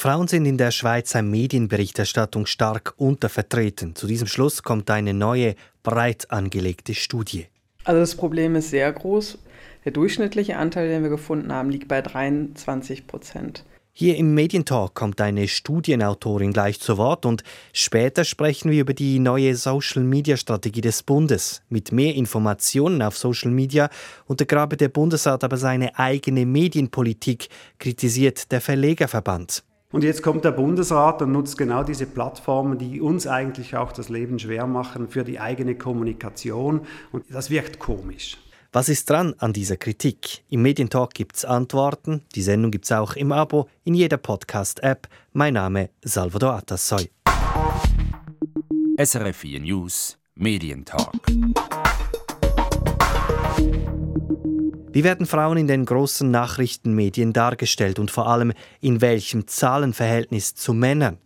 Frauen sind in der Schweizer Medienberichterstattung stark untervertreten. Zu diesem Schluss kommt eine neue, breit angelegte Studie. Also das Problem ist sehr groß. Der durchschnittliche Anteil, den wir gefunden haben, liegt bei 23 Prozent. Hier im Medientalk kommt eine Studienautorin gleich zu Wort und später sprechen wir über die neue Social-Media-Strategie des Bundes. Mit mehr Informationen auf Social Media untergrabe der Bundesrat aber seine eigene Medienpolitik, kritisiert der Verlegerverband. Und jetzt kommt der Bundesrat und nutzt genau diese Plattformen, die uns eigentlich auch das Leben schwer machen für die eigene Kommunikation. Und das wirkt komisch. Was ist dran an dieser Kritik? Im Medientalk gibt es Antworten. Die Sendung gibt es auch im Abo, in jeder Podcast-App. Mein Name Salvador Atassoy. SRF 4 News Medientalk. Wie werden Frauen in den großen Nachrichtenmedien dargestellt und vor allem in welchem Zahlenverhältnis zu Männern?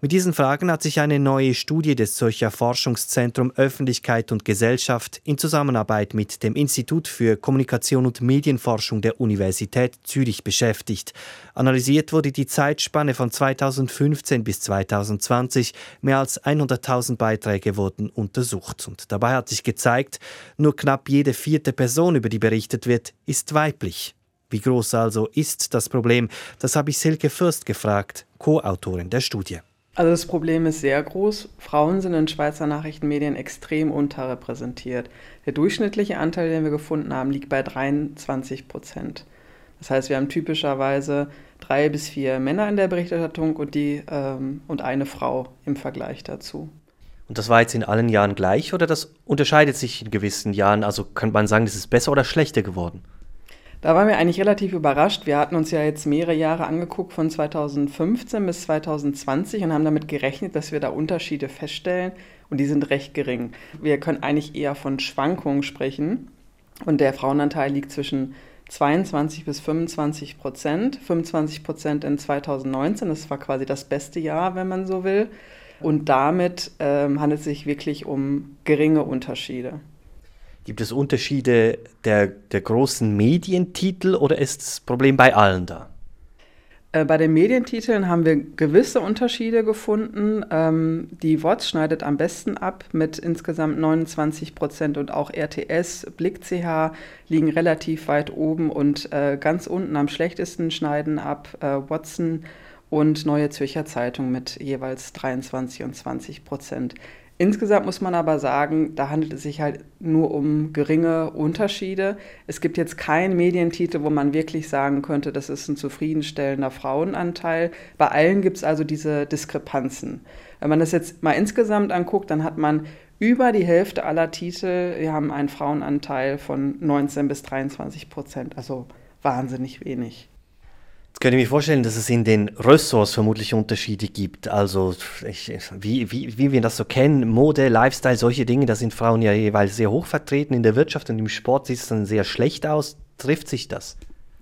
Mit diesen Fragen hat sich eine neue Studie des Zürcher Forschungszentrum Öffentlichkeit und Gesellschaft in Zusammenarbeit mit dem Institut für Kommunikation und Medienforschung der Universität Zürich beschäftigt. Analysiert wurde die Zeitspanne von 2015 bis 2020. Mehr als 100.000 Beiträge wurden untersucht. Und dabei hat sich gezeigt, nur knapp jede vierte Person, über die berichtet wird, ist weiblich. Wie groß also ist das Problem? Das habe ich Silke Fürst gefragt, Co-Autorin der Studie. Also das Problem ist sehr groß. Frauen sind in Schweizer Nachrichtenmedien extrem unterrepräsentiert. Der durchschnittliche Anteil, den wir gefunden haben, liegt bei 23 Prozent. Das heißt, wir haben typischerweise drei bis vier Männer in der Berichterstattung und, die, ähm, und eine Frau im Vergleich dazu. Und das war jetzt in allen Jahren gleich oder das unterscheidet sich in gewissen Jahren? Also kann man sagen, das ist besser oder schlechter geworden? Da waren wir eigentlich relativ überrascht. Wir hatten uns ja jetzt mehrere Jahre angeguckt, von 2015 bis 2020 und haben damit gerechnet, dass wir da Unterschiede feststellen und die sind recht gering. Wir können eigentlich eher von Schwankungen sprechen und der Frauenanteil liegt zwischen 22 bis 25 Prozent. 25 Prozent in 2019, das war quasi das beste Jahr, wenn man so will. Und damit ähm, handelt es sich wirklich um geringe Unterschiede. Gibt es Unterschiede der, der großen Medientitel oder ist das Problem bei allen da? Äh, bei den Medientiteln haben wir gewisse Unterschiede gefunden. Ähm, die WOTS schneidet am besten ab mit insgesamt 29 Prozent und auch RTS, Blick CH liegen relativ weit oben und äh, ganz unten am schlechtesten schneiden ab äh, Watson und Neue Zürcher Zeitung mit jeweils 23 und 20 Prozent. Insgesamt muss man aber sagen, da handelt es sich halt nur um geringe Unterschiede. Es gibt jetzt keinen Medientitel, wo man wirklich sagen könnte, das ist ein zufriedenstellender Frauenanteil. Bei allen gibt es also diese Diskrepanzen. Wenn man das jetzt mal insgesamt anguckt, dann hat man über die Hälfte aller Titel, wir haben einen Frauenanteil von 19 bis 23 Prozent, also wahnsinnig wenig. Könnte ich mir vorstellen, dass es in den Ressorts vermutlich Unterschiede gibt. Also ich, wie, wie, wie wir das so kennen, Mode, Lifestyle, solche Dinge, da sind Frauen ja jeweils sehr hoch vertreten. In der Wirtschaft und im Sport sieht es dann sehr schlecht aus. Trifft sich das?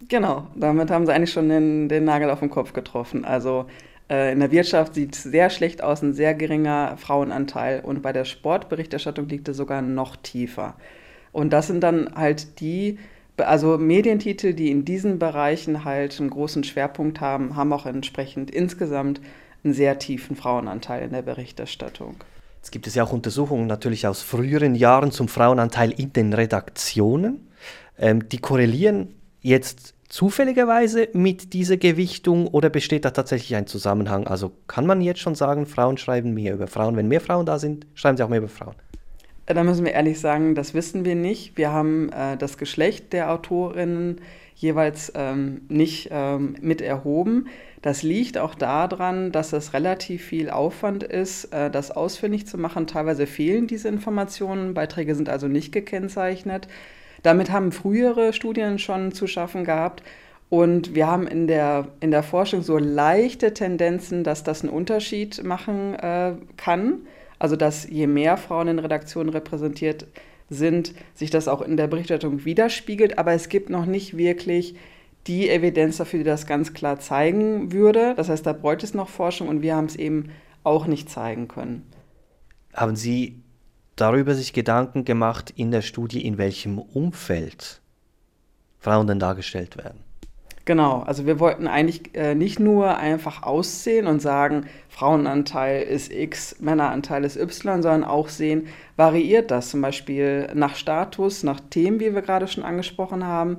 Genau, damit haben sie eigentlich schon den, den Nagel auf den Kopf getroffen. Also äh, in der Wirtschaft sieht es sehr schlecht aus, ein sehr geringer Frauenanteil. Und bei der Sportberichterstattung liegt es sogar noch tiefer. Und das sind dann halt die also Medientitel, die in diesen Bereichen halt einen großen Schwerpunkt haben, haben auch entsprechend insgesamt einen sehr tiefen Frauenanteil in der Berichterstattung. Es gibt es ja auch Untersuchungen natürlich aus früheren Jahren zum Frauenanteil in den Redaktionen. Ähm, die korrelieren jetzt zufälligerweise mit dieser Gewichtung oder besteht da tatsächlich ein Zusammenhang? Also kann man jetzt schon sagen, Frauen schreiben mehr über Frauen. Wenn mehr Frauen da sind, schreiben sie auch mehr über Frauen. Da müssen wir ehrlich sagen, das wissen wir nicht. Wir haben äh, das Geschlecht der Autorinnen jeweils ähm, nicht ähm, mit erhoben. Das liegt auch daran, dass es relativ viel Aufwand ist, äh, das ausfindig zu machen. Teilweise fehlen diese Informationen, Beiträge sind also nicht gekennzeichnet. Damit haben frühere Studien schon zu schaffen gehabt. Und wir haben in der, in der Forschung so leichte Tendenzen, dass das einen Unterschied machen äh, kann. Also dass je mehr Frauen in Redaktionen repräsentiert sind, sich das auch in der Berichterstattung widerspiegelt. Aber es gibt noch nicht wirklich die Evidenz dafür, die das ganz klar zeigen würde. Das heißt, da bräuchte es noch Forschung und wir haben es eben auch nicht zeigen können. Haben Sie darüber sich Gedanken gemacht in der Studie, in welchem Umfeld Frauen denn dargestellt werden? Genau, also wir wollten eigentlich äh, nicht nur einfach aussehen und sagen, Frauenanteil ist X, Männeranteil ist Y, sondern auch sehen, variiert das zum Beispiel nach Status, nach Themen, wie wir gerade schon angesprochen haben,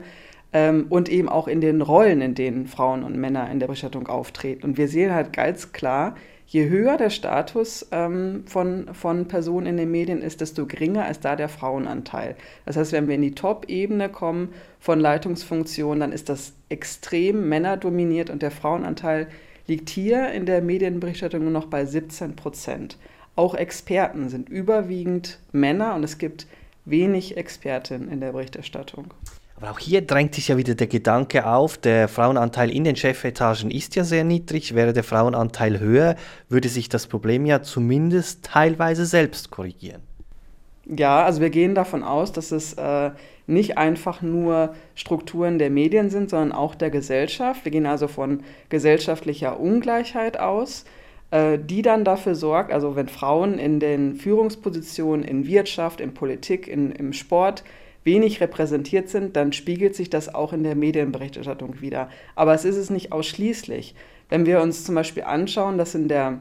ähm, und eben auch in den Rollen, in denen Frauen und Männer in der Berichterstattung auftreten. Und wir sehen halt ganz klar, je höher der Status ähm, von, von Personen in den Medien ist, desto geringer ist da der Frauenanteil. Das heißt, wenn wir in die Top-Ebene kommen von Leitungsfunktionen, dann ist das extrem männerdominiert und der Frauenanteil liegt hier in der Medienberichterstattung nur noch bei 17 Prozent. Auch Experten sind überwiegend Männer und es gibt wenig Expertinnen in der Berichterstattung. Aber auch hier drängt sich ja wieder der Gedanke auf, der Frauenanteil in den Chefetagen ist ja sehr niedrig. Wäre der Frauenanteil höher, würde sich das Problem ja zumindest teilweise selbst korrigieren. Ja, also wir gehen davon aus, dass es äh, nicht einfach nur Strukturen der Medien sind, sondern auch der Gesellschaft. Wir gehen also von gesellschaftlicher Ungleichheit aus, äh, die dann dafür sorgt, also wenn Frauen in den Führungspositionen in Wirtschaft, in Politik, in, im Sport wenig repräsentiert sind, dann spiegelt sich das auch in der Medienberichterstattung wieder. Aber es ist es nicht ausschließlich. Wenn wir uns zum Beispiel anschauen, dass in der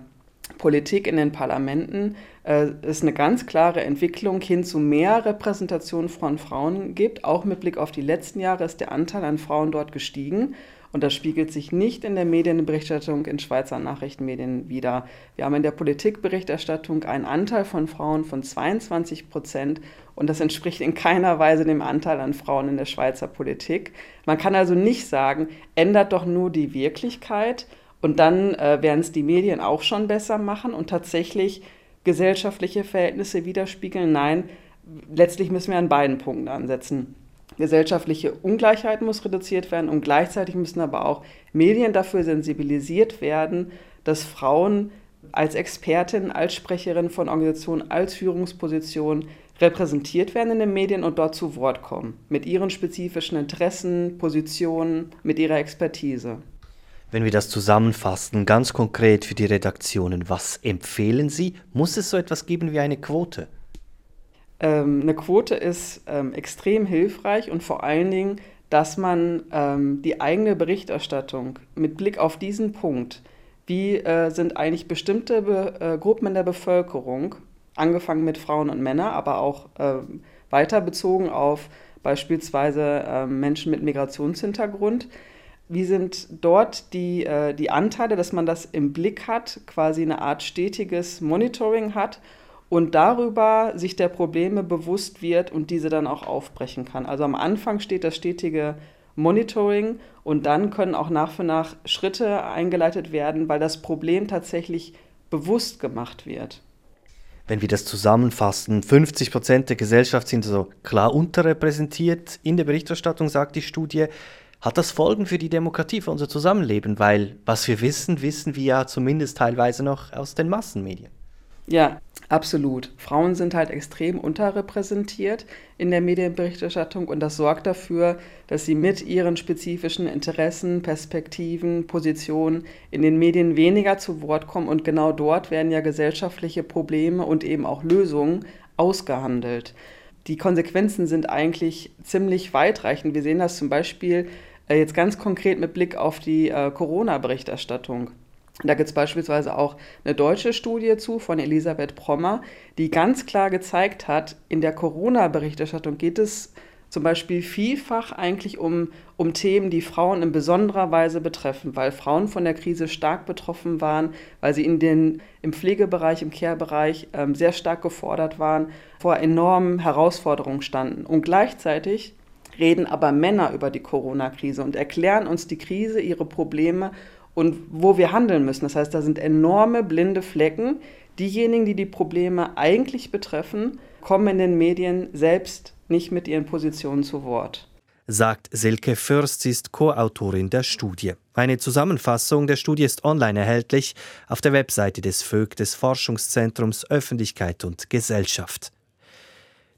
Politik, in den Parlamenten äh, es eine ganz klare Entwicklung hin zu mehr Repräsentation von Frauen gibt. Auch mit Blick auf die letzten Jahre ist der Anteil an Frauen dort gestiegen. Und das spiegelt sich nicht in der Medienberichterstattung in Schweizer Nachrichtenmedien wider. Wir haben in der Politikberichterstattung einen Anteil von Frauen von 22 Prozent und das entspricht in keiner Weise dem Anteil an Frauen in der Schweizer Politik. Man kann also nicht sagen, ändert doch nur die Wirklichkeit und dann äh, werden es die Medien auch schon besser machen und tatsächlich gesellschaftliche Verhältnisse widerspiegeln. Nein, letztlich müssen wir an beiden Punkten ansetzen gesellschaftliche Ungleichheit muss reduziert werden und gleichzeitig müssen aber auch Medien dafür sensibilisiert werden, dass Frauen als Expertin, als Sprecherin von Organisationen, als Führungsposition repräsentiert werden in den Medien und dort zu Wort kommen. Mit ihren spezifischen Interessen, Positionen, mit ihrer Expertise. Wenn wir das zusammenfassen, ganz konkret für die Redaktionen, was empfehlen Sie? Muss es so etwas geben wie eine Quote? Ähm, eine Quote ist ähm, extrem hilfreich und vor allen Dingen, dass man ähm, die eigene Berichterstattung mit Blick auf diesen Punkt, wie äh, sind eigentlich bestimmte Be äh, Gruppen in der Bevölkerung, angefangen mit Frauen und Männern, aber auch äh, weiter bezogen auf beispielsweise ähm, Menschen mit Migrationshintergrund, wie sind dort die, äh, die Anteile, dass man das im Blick hat, quasi eine Art stetiges Monitoring hat und darüber sich der Probleme bewusst wird und diese dann auch aufbrechen kann. Also am Anfang steht das stetige Monitoring und dann können auch nach für nach Schritte eingeleitet werden, weil das Problem tatsächlich bewusst gemacht wird. Wenn wir das zusammenfassen, 50 Prozent der Gesellschaft sind also klar unterrepräsentiert in der Berichterstattung, sagt die Studie. Hat das Folgen für die Demokratie, für unser Zusammenleben? Weil was wir wissen, wissen wir ja zumindest teilweise noch aus den Massenmedien. Ja, absolut. Frauen sind halt extrem unterrepräsentiert in der Medienberichterstattung und das sorgt dafür, dass sie mit ihren spezifischen Interessen, Perspektiven, Positionen in den Medien weniger zu Wort kommen und genau dort werden ja gesellschaftliche Probleme und eben auch Lösungen ausgehandelt. Die Konsequenzen sind eigentlich ziemlich weitreichend. Wir sehen das zum Beispiel äh, jetzt ganz konkret mit Blick auf die äh, Corona-Berichterstattung. Da gibt es beispielsweise auch eine deutsche Studie zu von Elisabeth Prommer, die ganz klar gezeigt hat, in der Corona-Berichterstattung geht es zum Beispiel vielfach eigentlich um, um Themen, die Frauen in besonderer Weise betreffen, weil Frauen von der Krise stark betroffen waren, weil sie in den, im Pflegebereich, im Care-Bereich ähm, sehr stark gefordert waren, vor enormen Herausforderungen standen. Und gleichzeitig reden aber Männer über die Corona-Krise und erklären uns die Krise, ihre Probleme und wo wir handeln müssen. Das heißt, da sind enorme blinde Flecken. Diejenigen, die die Probleme eigentlich betreffen, kommen in den Medien selbst nicht mit ihren Positionen zu Wort. Sagt Silke Fürst, sie ist Co-Autorin der Studie. Eine Zusammenfassung der Studie ist online erhältlich auf der Webseite des VÖG, des Forschungszentrums Öffentlichkeit und Gesellschaft.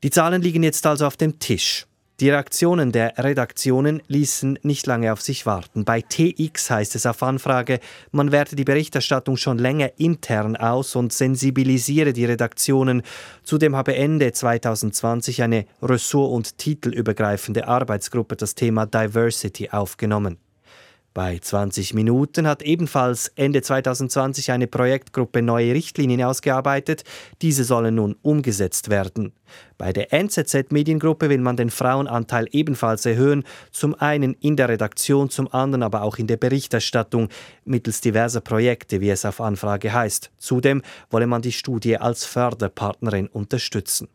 Die Zahlen liegen jetzt also auf dem Tisch. Die Reaktionen der Redaktionen ließen nicht lange auf sich warten. Bei TX heißt es auf Anfrage, man werte die Berichterstattung schon länger intern aus und sensibilisiere die Redaktionen. Zudem habe Ende 2020 eine ressort- und titelübergreifende Arbeitsgruppe das Thema Diversity aufgenommen. Bei 20 Minuten hat ebenfalls Ende 2020 eine Projektgruppe neue Richtlinien ausgearbeitet. Diese sollen nun umgesetzt werden. Bei der NZZ Mediengruppe will man den Frauenanteil ebenfalls erhöhen, zum einen in der Redaktion, zum anderen aber auch in der Berichterstattung mittels diverser Projekte, wie es auf Anfrage heißt. Zudem wolle man die Studie als Förderpartnerin unterstützen.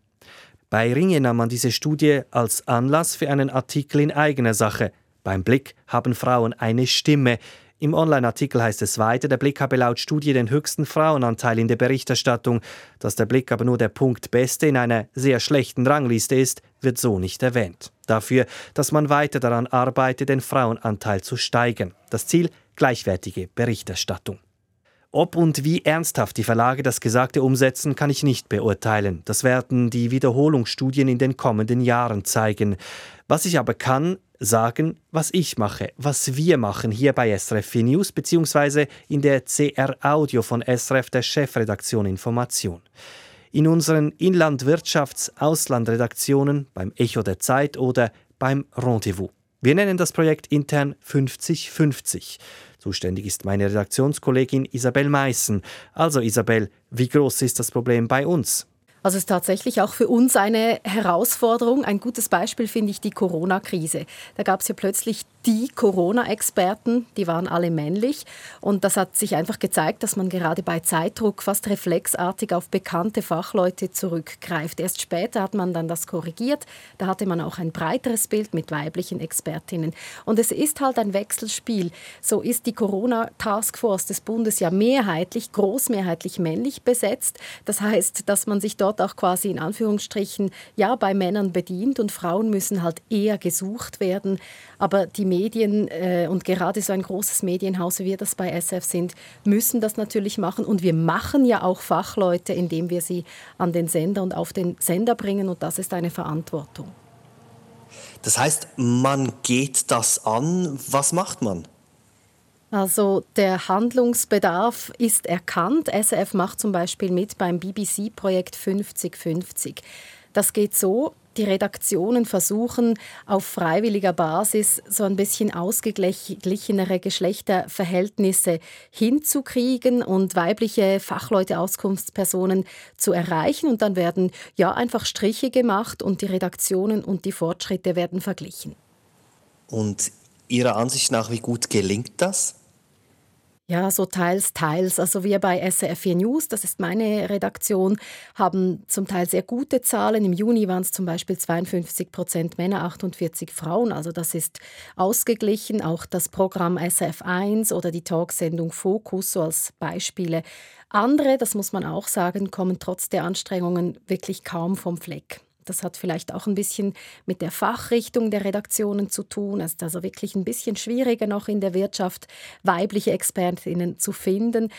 Bei Ringe nahm man diese Studie als Anlass für einen Artikel in eigener Sache. Beim Blick haben Frauen eine Stimme. Im Online-Artikel heißt es weiter, der Blick habe laut Studie den höchsten Frauenanteil in der Berichterstattung. Dass der Blick aber nur der Punkt Beste in einer sehr schlechten Rangliste ist, wird so nicht erwähnt. Dafür, dass man weiter daran arbeite, den Frauenanteil zu steigern. Das Ziel gleichwertige Berichterstattung. Ob und wie ernsthaft die Verlage das Gesagte umsetzen, kann ich nicht beurteilen. Das werden die Wiederholungsstudien in den kommenden Jahren zeigen. Was ich aber kann, sagen, was ich mache, was wir machen hier bei SRF 4 News bzw. in der CR Audio von SRF der Chefredaktion Information. In unseren Inlandwirtschafts-Auslandredaktionen beim Echo der Zeit oder beim Rendezvous. Wir nennen das Projekt intern 50-50. Zuständig ist meine Redaktionskollegin Isabel Meissen. Also Isabel, wie groß ist das Problem bei uns? Also es ist tatsächlich auch für uns eine Herausforderung. Ein gutes Beispiel finde ich die Corona-Krise. Da gab es ja plötzlich die Corona-Experten, die waren alle männlich. Und das hat sich einfach gezeigt, dass man gerade bei Zeitdruck fast reflexartig auf bekannte Fachleute zurückgreift. Erst später hat man dann das korrigiert. Da hatte man auch ein breiteres Bild mit weiblichen Expertinnen. Und es ist halt ein Wechselspiel. So ist die Corona-Taskforce des Bundes ja mehrheitlich, großmehrheitlich männlich besetzt. Das heißt, dass man sich dort auch quasi in Anführungsstrichen ja bei Männern bedient und Frauen müssen halt eher gesucht werden. Aber die Medien äh, und gerade so ein großes Medienhaus, wie wir das bei SF sind, müssen das natürlich machen. Und wir machen ja auch Fachleute, indem wir sie an den Sender und auf den Sender bringen. Und das ist eine Verantwortung. Das heißt, man geht das an. Was macht man? Also der Handlungsbedarf ist erkannt. SF macht zum Beispiel mit beim BBC-Projekt 50-50. Das geht so, die Redaktionen versuchen auf freiwilliger Basis so ein bisschen ausgeglichenere Geschlechterverhältnisse hinzukriegen und weibliche Fachleute, Auskunftspersonen zu erreichen. Und dann werden ja einfach Striche gemacht und die Redaktionen und die Fortschritte werden verglichen. Und Ihrer Ansicht nach, wie gut gelingt das? Ja, so teils, teils. Also wir bei SRF4 News, das ist meine Redaktion, haben zum Teil sehr gute Zahlen. Im Juni waren es zum Beispiel 52 Prozent Männer, 48 Frauen. Also das ist ausgeglichen. Auch das Programm SRF1 oder die Talksendung Fokus so als Beispiele. Andere, das muss man auch sagen, kommen trotz der Anstrengungen wirklich kaum vom Fleck. Das hat vielleicht auch ein bisschen mit der Fachrichtung der Redaktionen zu tun. Es ist also wirklich ein bisschen schwieriger noch in der Wirtschaft, weibliche Expertinnen zu finden.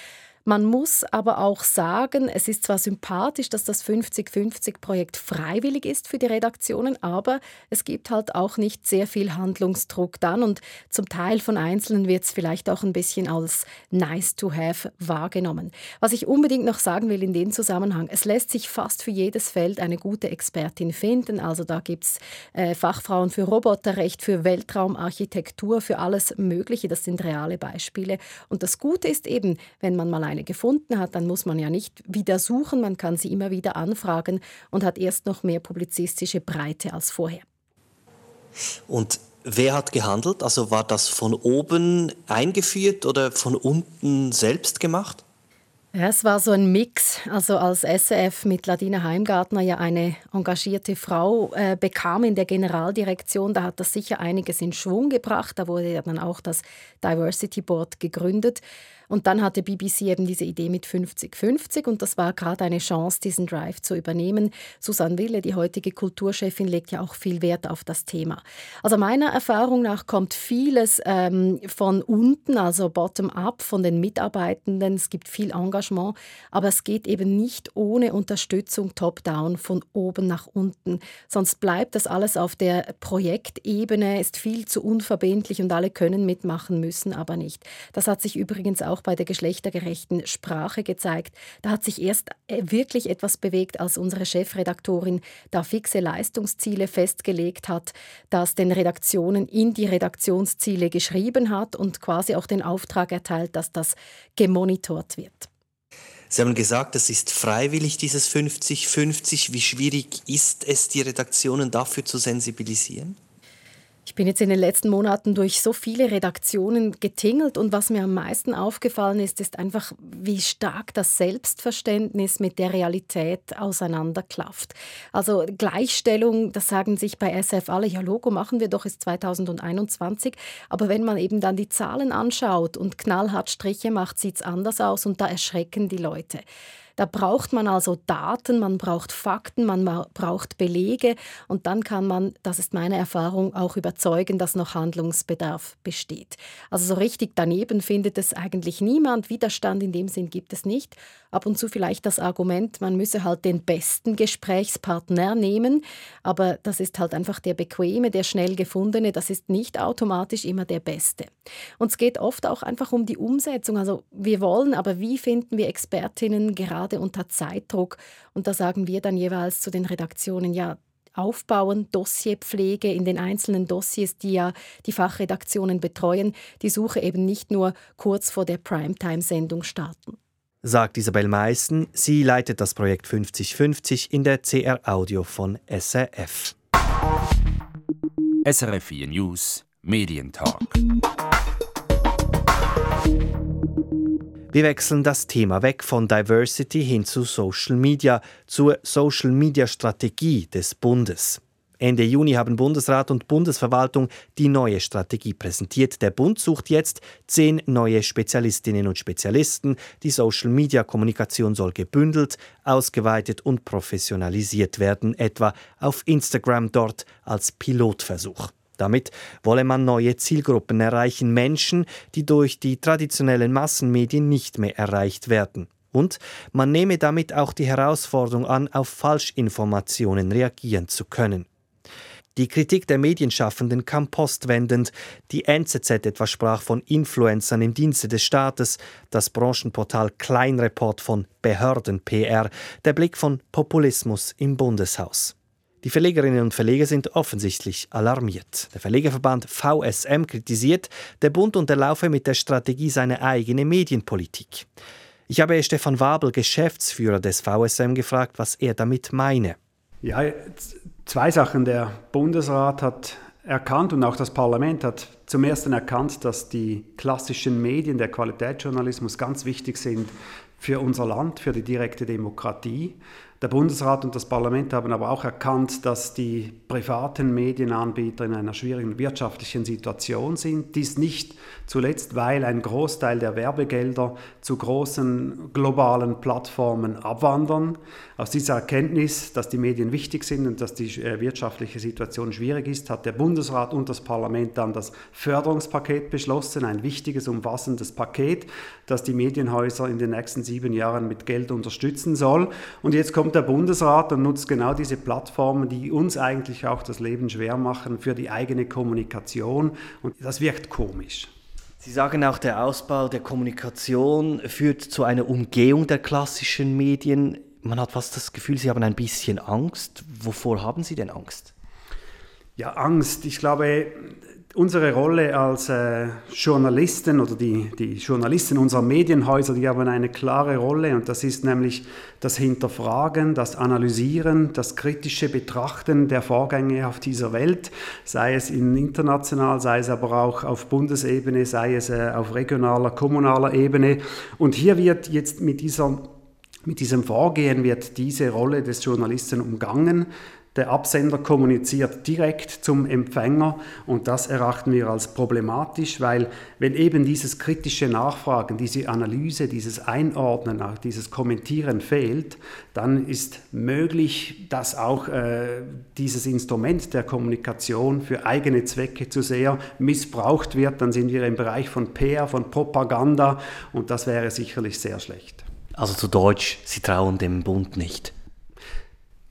Man muss aber auch sagen, es ist zwar sympathisch, dass das 50-50-Projekt freiwillig ist für die Redaktionen, aber es gibt halt auch nicht sehr viel Handlungsdruck dann und zum Teil von Einzelnen wird es vielleicht auch ein bisschen als nice to have wahrgenommen. Was ich unbedingt noch sagen will in dem Zusammenhang, es lässt sich fast für jedes Feld eine gute Expertin finden. Also da gibt es äh, Fachfrauen für Roboterrecht, für Weltraumarchitektur, für alles Mögliche. Das sind reale Beispiele. Und das Gute ist eben, wenn man mal ein eine gefunden hat, dann muss man ja nicht wieder suchen, man kann sie immer wieder anfragen und hat erst noch mehr publizistische Breite als vorher. Und wer hat gehandelt? Also war das von oben eingeführt oder von unten selbst gemacht? Ja, es war so ein Mix. Also als SRF mit Ladina Heimgartner ja eine engagierte Frau äh, bekam in der Generaldirektion, da hat das sicher einiges in Schwung gebracht. Da wurde ja dann auch das Diversity Board gegründet. Und dann hatte BBC eben diese Idee mit 50-50 und das war gerade eine Chance, diesen Drive zu übernehmen. Susanne Wille, die heutige Kulturchefin, legt ja auch viel Wert auf das Thema. Also meiner Erfahrung nach kommt vieles ähm, von unten, also bottom-up, von den Mitarbeitenden. Es gibt viel Engagement, aber es geht eben nicht ohne Unterstützung top-down von oben nach unten. Sonst bleibt das alles auf der Projektebene, ist viel zu unverbindlich und alle können mitmachen, müssen aber nicht. Das hat sich übrigens auch auch bei der geschlechtergerechten Sprache gezeigt. Da hat sich erst äh, wirklich etwas bewegt, als unsere Chefredaktorin da fixe Leistungsziele festgelegt hat, das den Redaktionen in die Redaktionsziele geschrieben hat und quasi auch den Auftrag erteilt, dass das gemonitort wird. Sie haben gesagt, es ist freiwillig, dieses 50-50. Wie schwierig ist es, die Redaktionen dafür zu sensibilisieren? Ich bin jetzt in den letzten Monaten durch so viele Redaktionen getingelt und was mir am meisten aufgefallen ist, ist einfach, wie stark das Selbstverständnis mit der Realität auseinanderklafft. Also Gleichstellung, das sagen sich bei SF alle, ja Logo machen wir doch, ist 2021, aber wenn man eben dann die Zahlen anschaut und knallhart Striche macht, sieht es anders aus und da erschrecken die Leute. Da braucht man also Daten, man braucht Fakten, man braucht Belege und dann kann man, das ist meine Erfahrung, auch überzeugen, dass noch Handlungsbedarf besteht. Also so richtig daneben findet es eigentlich niemand. Widerstand in dem Sinn gibt es nicht. Ab und zu vielleicht das Argument, man müsse halt den besten Gesprächspartner nehmen, aber das ist halt einfach der bequeme, der schnell gefundene, das ist nicht automatisch immer der beste. Und es geht oft auch einfach um die Umsetzung. Also wir wollen, aber wie finden wir Expertinnen gerade gerade unter Zeitdruck. Und da sagen wir dann jeweils zu den Redaktionen, ja, aufbauen, Dossierpflege in den einzelnen Dossiers, die ja die Fachredaktionen betreuen, die Suche eben nicht nur kurz vor der Primetime-Sendung starten. Sagt Isabel Meissen, sie leitet das Projekt 5050 in der CR Audio von SRF. SRF 4 News Medientalk. Wir wechseln das Thema weg von Diversity hin zu Social Media, zur Social Media Strategie des Bundes. Ende Juni haben Bundesrat und Bundesverwaltung die neue Strategie präsentiert. Der Bund sucht jetzt zehn neue Spezialistinnen und Spezialisten. Die Social-Media-Kommunikation soll gebündelt, ausgeweitet und professionalisiert werden, etwa auf Instagram dort als Pilotversuch. Damit wolle man neue Zielgruppen erreichen, Menschen, die durch die traditionellen Massenmedien nicht mehr erreicht werden. Und man nehme damit auch die Herausforderung an, auf Falschinformationen reagieren zu können. Die Kritik der Medienschaffenden kam postwendend. Die NZZ etwa sprach von Influencern im Dienste des Staates, das Branchenportal Kleinreport von Behörden-PR, der Blick von Populismus im Bundeshaus. Die Verlegerinnen und Verleger sind offensichtlich alarmiert. Der Verlegerverband VSM kritisiert, der Bund unterlaufe mit der Strategie seine eigene Medienpolitik. Ich habe Stefan Wabel, Geschäftsführer des VSM, gefragt, was er damit meine. Ja, zwei Sachen. Der Bundesrat hat erkannt und auch das Parlament hat zum ersten erkannt, dass die klassischen Medien, der Qualitätsjournalismus ganz wichtig sind für unser Land, für die direkte Demokratie. Der Bundesrat und das Parlament haben aber auch erkannt, dass die privaten Medienanbieter in einer schwierigen wirtschaftlichen Situation sind. Dies nicht zuletzt, weil ein Großteil der Werbegelder zu großen globalen Plattformen abwandern. Aus dieser Erkenntnis, dass die Medien wichtig sind und dass die äh, wirtschaftliche Situation schwierig ist, hat der Bundesrat und das Parlament dann das Förderungspaket beschlossen, ein wichtiges, umfassendes Paket, das die Medienhäuser in den nächsten sieben Jahren mit Geld unterstützen soll. Und jetzt kommt der Bundesrat und nutzt genau diese Plattformen, die uns eigentlich auch das Leben schwer machen für die eigene Kommunikation. Und das wirkt komisch. Sie sagen auch, der Ausbau der Kommunikation führt zu einer Umgehung der klassischen Medien. Man hat fast das Gefühl, Sie haben ein bisschen Angst. Wovor haben Sie denn Angst? Ja, Angst. Ich glaube, unsere Rolle als äh, Journalisten oder die, die Journalisten unserer Medienhäuser, die haben eine klare Rolle und das ist nämlich das Hinterfragen, das Analysieren, das kritische Betrachten der Vorgänge auf dieser Welt, sei es in international, sei es aber auch auf Bundesebene, sei es äh, auf regionaler, kommunaler Ebene. Und hier wird jetzt mit dieser mit diesem Vorgehen wird diese Rolle des Journalisten umgangen. Der Absender kommuniziert direkt zum Empfänger und das erachten wir als problematisch, weil wenn eben dieses kritische Nachfragen, diese Analyse, dieses Einordnen, dieses Kommentieren fehlt, dann ist möglich, dass auch äh, dieses Instrument der Kommunikation für eigene Zwecke zu sehr missbraucht wird. Dann sind wir im Bereich von PR, von Propaganda und das wäre sicherlich sehr schlecht. Also zu Deutsch, Sie trauen dem Bund nicht.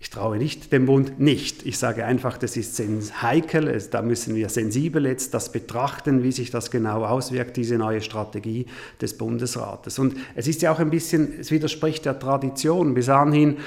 Ich traue nicht dem Bund nicht. Ich sage einfach, das ist heikel, da müssen wir sensibel jetzt das betrachten, wie sich das genau auswirkt, diese neue Strategie des Bundesrates. Und es ist ja auch ein bisschen, es widerspricht der Tradition. Bis anhin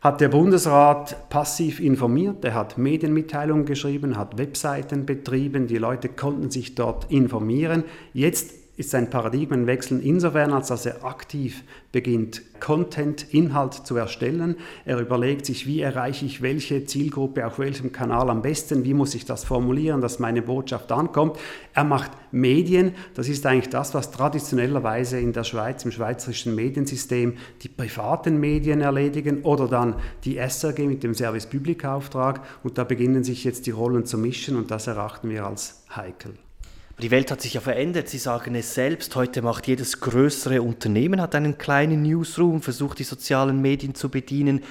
hat der Bundesrat passiv informiert, er hat Medienmitteilungen geschrieben, hat Webseiten betrieben, die Leute konnten sich dort informieren. Jetzt ist ein Paradigmenwechsel insofern, als dass er aktiv beginnt, Content, Inhalt zu erstellen. Er überlegt sich, wie erreiche ich welche Zielgruppe auf welchem Kanal am besten, wie muss ich das formulieren, dass meine Botschaft ankommt. Er macht Medien, das ist eigentlich das, was traditionellerweise in der Schweiz, im schweizerischen Mediensystem, die privaten Medien erledigen oder dann die SRG mit dem Service Public Auftrag und da beginnen sich jetzt die Rollen zu mischen und das erachten wir als heikel. Die Welt hat sich ja verändert. Sie sagen es selbst. Heute macht jedes größere Unternehmen hat einen kleinen Newsroom, versucht die sozialen Medien zu bedienen.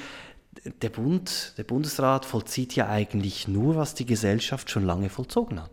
Der Bund, der Bundesrat vollzieht ja eigentlich nur, was die Gesellschaft schon lange vollzogen hat.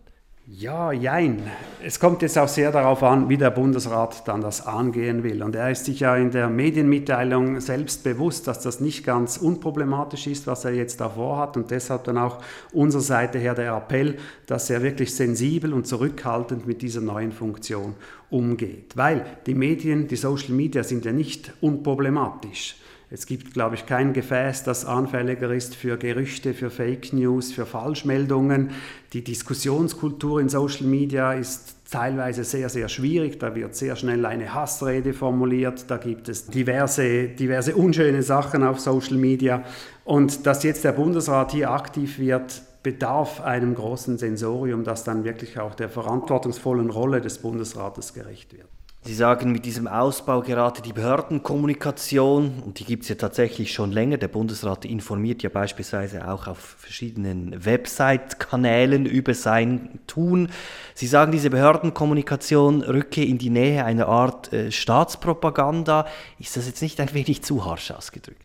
Ja, jein. Es kommt jetzt auch sehr darauf an, wie der Bundesrat dann das angehen will. Und er ist sich ja in der Medienmitteilung selbst bewusst, dass das nicht ganz unproblematisch ist, was er jetzt davor hat. Und deshalb dann auch unserer Seite her der Appell, dass er wirklich sensibel und zurückhaltend mit dieser neuen Funktion umgeht. Weil die Medien, die Social Media sind ja nicht unproblematisch. Es gibt, glaube ich, kein Gefäß, das anfälliger ist für Gerüchte, für Fake News, für Falschmeldungen. Die Diskussionskultur in Social Media ist teilweise sehr, sehr schwierig. Da wird sehr schnell eine Hassrede formuliert. Da gibt es diverse, diverse unschöne Sachen auf Social Media. Und dass jetzt der Bundesrat hier aktiv wird, bedarf einem großen Sensorium, das dann wirklich auch der verantwortungsvollen Rolle des Bundesrates gerecht wird. Sie sagen, mit diesem Ausbau gerade die Behördenkommunikation, und die gibt es ja tatsächlich schon länger, der Bundesrat informiert ja beispielsweise auch auf verschiedenen Website-Kanälen über sein Tun. Sie sagen, diese Behördenkommunikation rücke in die Nähe einer Art äh, Staatspropaganda. Ist das jetzt nicht ein wenig zu harsch ausgedrückt?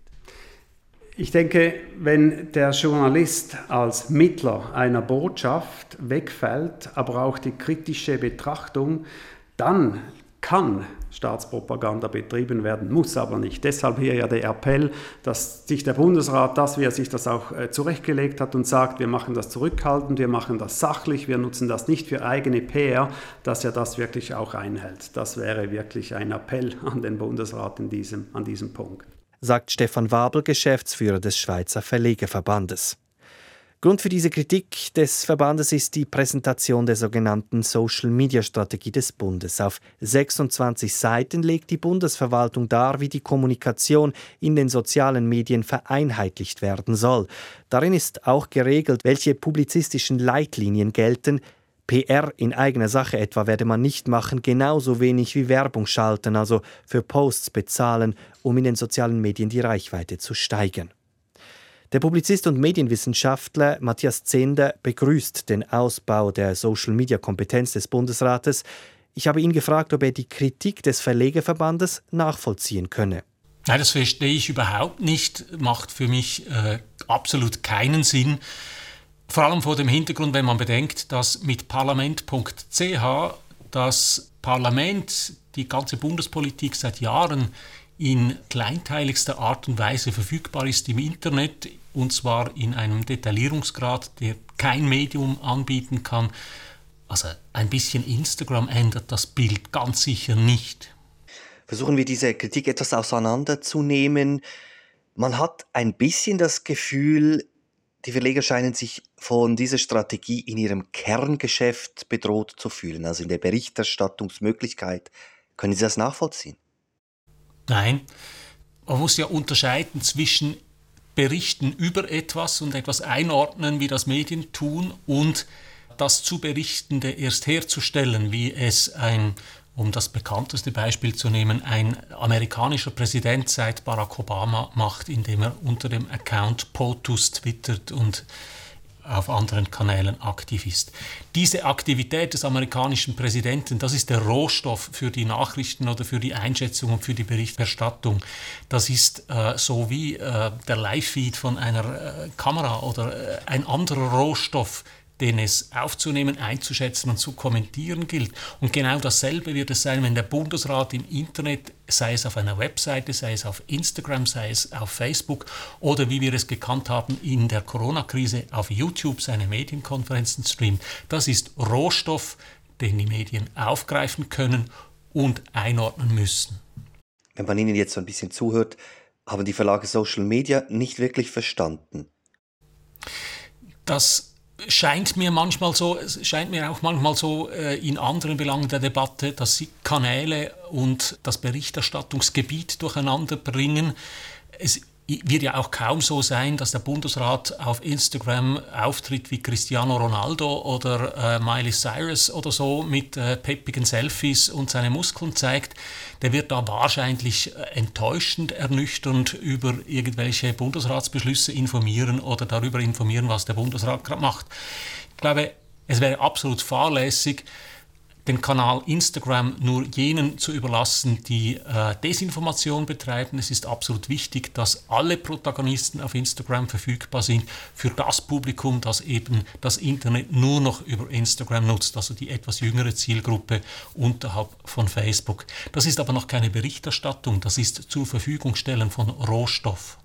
Ich denke, wenn der Journalist als Mittler einer Botschaft wegfällt, aber auch die kritische Betrachtung, dann kann Staatspropaganda betrieben werden, muss aber nicht. Deshalb hier ja der Appell, dass sich der Bundesrat wie er sich das auch äh, zurechtgelegt hat und sagt, wir machen das zurückhaltend, wir machen das sachlich, wir nutzen das nicht für eigene PR, dass er das wirklich auch einhält. Das wäre wirklich ein Appell an den Bundesrat in diesem, an diesem Punkt. Sagt Stefan Wabel, Geschäftsführer des Schweizer Verlegerverbandes. Grund für diese Kritik des Verbandes ist die Präsentation der sogenannten Social-Media-Strategie des Bundes. Auf 26 Seiten legt die Bundesverwaltung dar, wie die Kommunikation in den sozialen Medien vereinheitlicht werden soll. Darin ist auch geregelt, welche publizistischen Leitlinien gelten, PR in eigener Sache etwa werde man nicht machen, genauso wenig wie Werbung schalten, also für Posts bezahlen, um in den sozialen Medien die Reichweite zu steigern. Der Publizist und Medienwissenschaftler Matthias Zehnder begrüßt den Ausbau der Social-Media-Kompetenz des Bundesrates. Ich habe ihn gefragt, ob er die Kritik des Verlegerverbandes nachvollziehen könne. Nein, das verstehe ich überhaupt nicht, macht für mich äh, absolut keinen Sinn. Vor allem vor dem Hintergrund, wenn man bedenkt, dass mit parlament.ch das Parlament die ganze Bundespolitik seit Jahren in kleinteiligster Art und Weise verfügbar ist im Internet, und zwar in einem Detaillierungsgrad, der kein Medium anbieten kann. Also ein bisschen Instagram ändert das Bild ganz sicher nicht. Versuchen wir diese Kritik etwas auseinanderzunehmen. Man hat ein bisschen das Gefühl, die Verleger scheinen sich von dieser Strategie in ihrem Kerngeschäft bedroht zu fühlen, also in der Berichterstattungsmöglichkeit. Können Sie das nachvollziehen? Nein, man muss ja unterscheiden zwischen berichten über etwas und etwas einordnen, wie das Medien tun, und das zu Berichtende erst herzustellen, wie es ein, um das bekannteste Beispiel zu nehmen, ein amerikanischer Präsident seit Barack Obama macht, indem er unter dem Account POTUS twittert und auf anderen Kanälen aktiv ist. Diese Aktivität des amerikanischen Präsidenten, das ist der Rohstoff für die Nachrichten oder für die Einschätzung und für die Berichterstattung. Das ist äh, so wie äh, der Live-Feed von einer äh, Kamera oder äh, ein anderer Rohstoff, den es aufzunehmen, einzuschätzen und zu kommentieren gilt. Und genau dasselbe wird es sein, wenn der Bundesrat im Internet, sei es auf einer Webseite, sei es auf Instagram, sei es auf Facebook oder wie wir es gekannt haben in der Corona-Krise auf YouTube seine Medienkonferenzen streamt. Das ist Rohstoff, den die Medien aufgreifen können und einordnen müssen. Wenn man Ihnen jetzt so ein bisschen zuhört, haben die Verlage Social Media nicht wirklich verstanden. Das scheint mir manchmal so, scheint mir auch manchmal so äh, in anderen Belangen der Debatte, dass sie Kanäle und das Berichterstattungsgebiet durcheinander bringen. Es wird ja auch kaum so sein, dass der Bundesrat auf Instagram auftritt wie Cristiano Ronaldo oder äh, Miley Cyrus oder so mit äh, peppigen Selfies und seine Muskeln zeigt. Der wird da wahrscheinlich äh, enttäuschend, ernüchternd über irgendwelche Bundesratsbeschlüsse informieren oder darüber informieren, was der Bundesrat gerade macht. Ich glaube, es wäre absolut fahrlässig, den Kanal Instagram nur jenen zu überlassen, die äh, Desinformation betreiben. Es ist absolut wichtig, dass alle Protagonisten auf Instagram verfügbar sind für das Publikum, das eben das Internet nur noch über Instagram nutzt, also die etwas jüngere Zielgruppe unterhalb von Facebook. Das ist aber noch keine Berichterstattung, das ist zur Verfügung stellen von Rohstoff.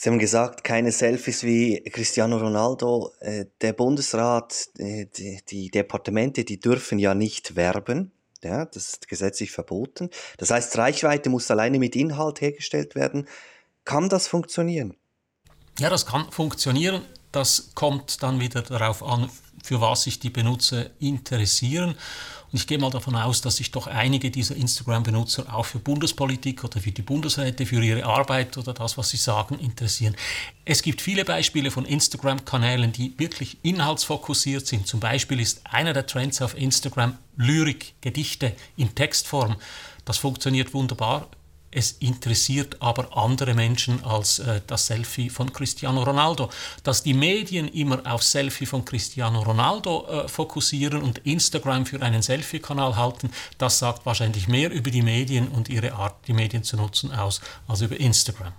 Sie haben gesagt, keine Selfies wie Cristiano Ronaldo. Äh, der Bundesrat, äh, die, Departemente, die dürfen ja nicht werben. Ja, das ist gesetzlich verboten. Das heißt, Reichweite muss alleine mit Inhalt hergestellt werden. Kann das funktionieren? Ja, das kann funktionieren. Das kommt dann wieder darauf an, für was sich die Benutzer interessieren. Und ich gehe mal davon aus, dass sich doch einige dieser Instagram-Benutzer auch für Bundespolitik oder für die Bundesräte, für ihre Arbeit oder das, was sie sagen, interessieren. Es gibt viele Beispiele von Instagram-Kanälen, die wirklich inhaltsfokussiert sind. Zum Beispiel ist einer der Trends auf Instagram Lyrik, Gedichte in Textform. Das funktioniert wunderbar. Es interessiert aber andere Menschen als äh, das Selfie von Cristiano Ronaldo. Dass die Medien immer auf Selfie von Cristiano Ronaldo äh, fokussieren und Instagram für einen Selfie-Kanal halten, das sagt wahrscheinlich mehr über die Medien und ihre Art, die Medien zu nutzen, aus, als über Instagram.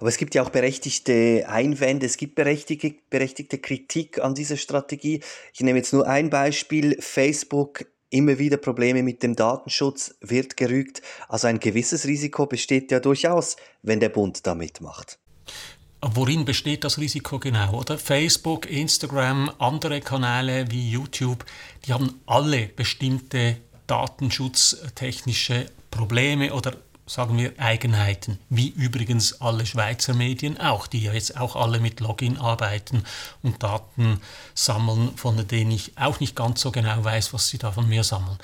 Aber es gibt ja auch berechtigte Einwände, es gibt berechtigte, berechtigte Kritik an dieser Strategie. Ich nehme jetzt nur ein Beispiel. Facebook immer wieder Probleme mit dem Datenschutz, wird gerügt. Also ein gewisses Risiko besteht ja durchaus, wenn der Bund da mitmacht. Worin besteht das Risiko genau? Oder Facebook, Instagram, andere Kanäle wie YouTube, die haben alle bestimmte datenschutztechnische Probleme oder sagen wir, Eigenheiten, wie übrigens alle Schweizer Medien auch, die ja jetzt auch alle mit Login arbeiten und Daten sammeln, von denen ich auch nicht ganz so genau weiß, was sie da von mir sammeln.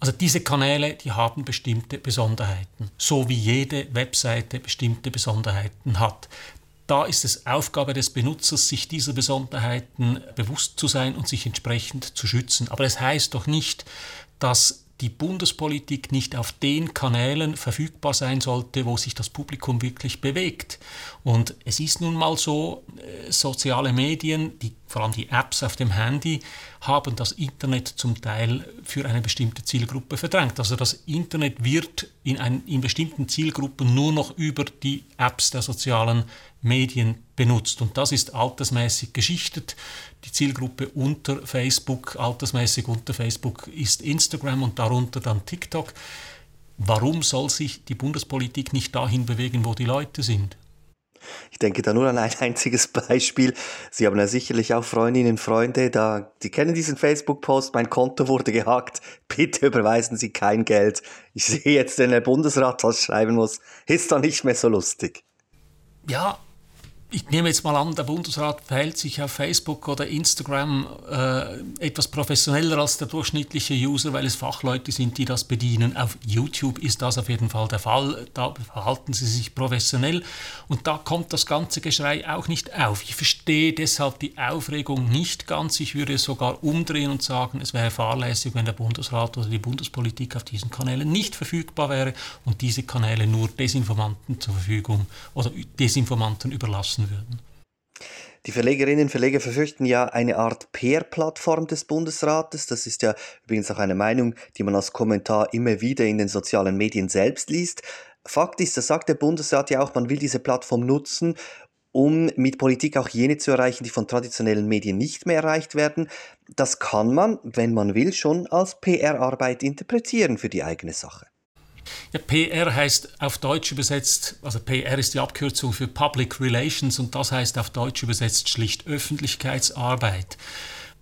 Also diese Kanäle, die haben bestimmte Besonderheiten, so wie jede Webseite bestimmte Besonderheiten hat. Da ist es Aufgabe des Benutzers, sich dieser Besonderheiten bewusst zu sein und sich entsprechend zu schützen. Aber es heißt doch nicht, dass die Bundespolitik nicht auf den Kanälen verfügbar sein sollte, wo sich das Publikum wirklich bewegt. Und es ist nun mal so, äh, soziale Medien, die, vor allem die Apps auf dem Handy, haben das Internet zum Teil für eine bestimmte Zielgruppe verdrängt. Also das Internet wird in, ein, in bestimmten Zielgruppen nur noch über die Apps der sozialen Medien benutzt. Und das ist altersmäßig geschichtet. Die Zielgruppe unter Facebook, altersmäßig unter Facebook, ist Instagram und darunter dann TikTok. Warum soll sich die Bundespolitik nicht dahin bewegen, wo die Leute sind? Ich denke da nur an ein einziges Beispiel. Sie haben ja sicherlich auch Freundinnen und Freunde, da, die kennen diesen Facebook-Post, mein Konto wurde gehackt, bitte überweisen Sie kein Geld. Ich sehe jetzt, wenn der Bundesrat das schreiben muss, ist doch nicht mehr so lustig. Ja, ich nehme jetzt mal an, der Bundesrat verhält sich auf Facebook oder Instagram äh, etwas professioneller als der durchschnittliche User, weil es Fachleute sind, die das bedienen. Auf YouTube ist das auf jeden Fall der Fall. Da verhalten sie sich professionell und da kommt das ganze Geschrei auch nicht auf. Ich verstehe deshalb die Aufregung nicht ganz. Ich würde sogar umdrehen und sagen, es wäre fahrlässig, wenn der Bundesrat oder die Bundespolitik auf diesen Kanälen nicht verfügbar wäre und diese Kanäle nur Desinformanten zur Verfügung oder Desinformanten überlassen nutzen würden. Die Verlegerinnen und Verleger verfürchten ja eine Art Peer-Plattform des Bundesrates. Das ist ja übrigens auch eine Meinung, die man als Kommentar immer wieder in den sozialen Medien selbst liest. Fakt ist, das sagt der Bundesrat ja auch, man will diese Plattform nutzen, um mit Politik auch jene zu erreichen, die von traditionellen Medien nicht mehr erreicht werden. Das kann man, wenn man will, schon als PR-Arbeit interpretieren für die eigene Sache. Ja, PR heißt auf Deutsch übersetzt, also PR ist die Abkürzung für Public Relations und das heißt auf Deutsch übersetzt schlicht Öffentlichkeitsarbeit.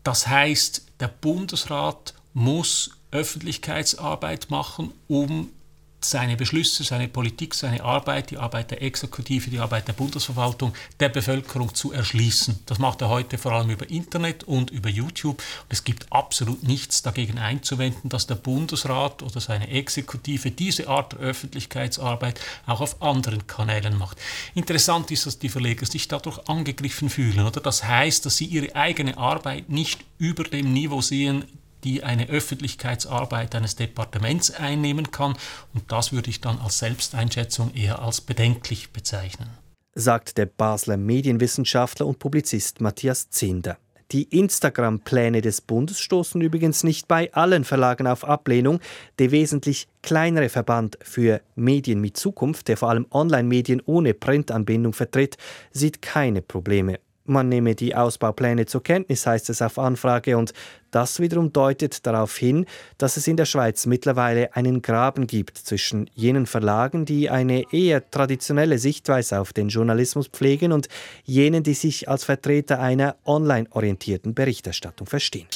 Das heißt, der Bundesrat muss Öffentlichkeitsarbeit machen, um seine Beschlüsse, seine Politik, seine Arbeit, die Arbeit der Exekutive, die Arbeit der Bundesverwaltung der Bevölkerung zu erschließen. Das macht er heute vor allem über Internet und über YouTube. Und es gibt absolut nichts dagegen einzuwenden, dass der Bundesrat oder seine Exekutive diese Art der Öffentlichkeitsarbeit auch auf anderen Kanälen macht. Interessant ist, dass die Verleger sich dadurch angegriffen fühlen. Oder? Das heißt, dass sie ihre eigene Arbeit nicht über dem Niveau sehen, die eine Öffentlichkeitsarbeit eines Departements einnehmen kann. Und das würde ich dann als Selbsteinschätzung eher als bedenklich bezeichnen. Sagt der Basler Medienwissenschaftler und Publizist Matthias Zinder. Die Instagram-Pläne des Bundes stoßen übrigens nicht bei allen Verlagen auf Ablehnung. Der wesentlich kleinere Verband für Medien mit Zukunft, der vor allem Online-Medien ohne Printanbindung vertritt, sieht keine Probleme. Man nehme die Ausbaupläne zur Kenntnis, heißt es auf Anfrage, und das wiederum deutet darauf hin, dass es in der Schweiz mittlerweile einen Graben gibt zwischen jenen Verlagen, die eine eher traditionelle Sichtweise auf den Journalismus pflegen, und jenen, die sich als Vertreter einer online orientierten Berichterstattung verstehen.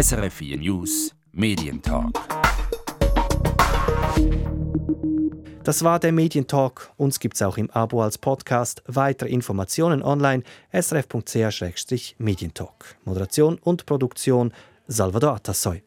SRF 4 News Medientalk. Das war der Medientalk. Uns gibt es auch im Abo als Podcast. Weitere Informationen online srf.ch-medientalk. Moderation und Produktion Salvador Atassoy.